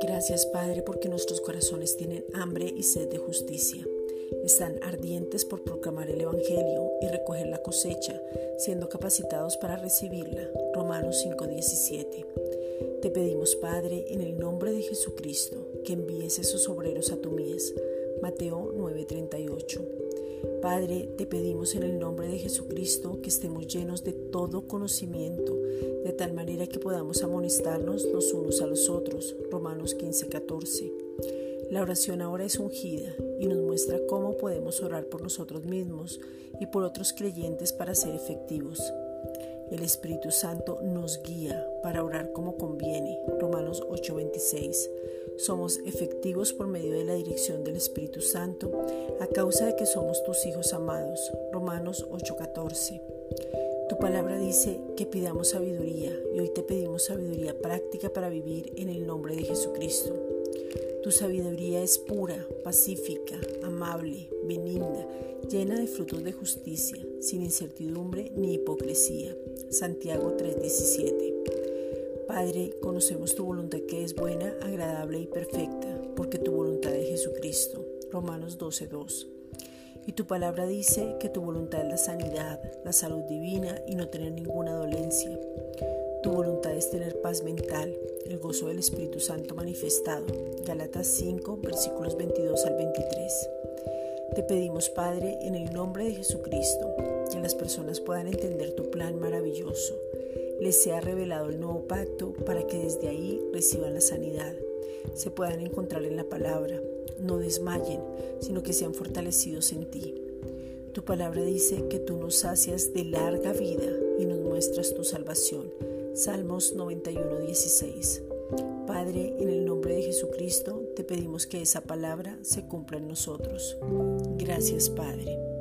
Gracias Padre porque nuestros corazones tienen hambre y sed de justicia. Están ardientes por proclamar el Evangelio y recoger la cosecha, siendo capacitados para recibirla. Romanos 5:17. Te pedimos Padre, en el nombre de Jesucristo, que envíes esos obreros a tu mies. Mateo 9:38. Padre, te pedimos en el nombre de Jesucristo que estemos llenos de todo conocimiento, de tal manera que podamos amonestarnos los unos a los otros. Romanos 15:14. La oración ahora es ungida y nos muestra cómo podemos orar por nosotros mismos y por otros creyentes para ser efectivos. El Espíritu Santo nos guía para orar como conviene. Romanos 8:26. Somos efectivos por medio de la dirección del Espíritu Santo a causa de que somos tus hijos amados. Romanos 8:14. Tu palabra dice que pidamos sabiduría y hoy te pedimos sabiduría práctica para vivir en el nombre de Jesucristo. Tu sabiduría es pura, pacífica, amable, benigna, llena de frutos de justicia, sin incertidumbre ni hipocresía. Santiago 3:17. Padre, conocemos tu voluntad que es buena, agradable y perfecta, porque tu voluntad es Jesucristo. Romanos 12:2. Y tu palabra dice que tu voluntad es la sanidad, la salud divina y no tener ninguna dolencia. Tu voluntad es tener paz mental, el gozo del Espíritu Santo manifestado. Galatas 5, versículos 22 al 23. Te pedimos, Padre, en el nombre de Jesucristo, que las personas puedan entender tu plan maravilloso. Les sea revelado el nuevo pacto para que desde ahí reciban la sanidad. Se puedan encontrar en la palabra, no desmayen, sino que sean fortalecidos en ti. Tu palabra dice que tú nos sacias de larga vida y nos muestras tu salvación. Salmos 91, 16. Padre, en el nombre de Jesucristo, te pedimos que esa palabra se cumpla en nosotros. Gracias, Padre.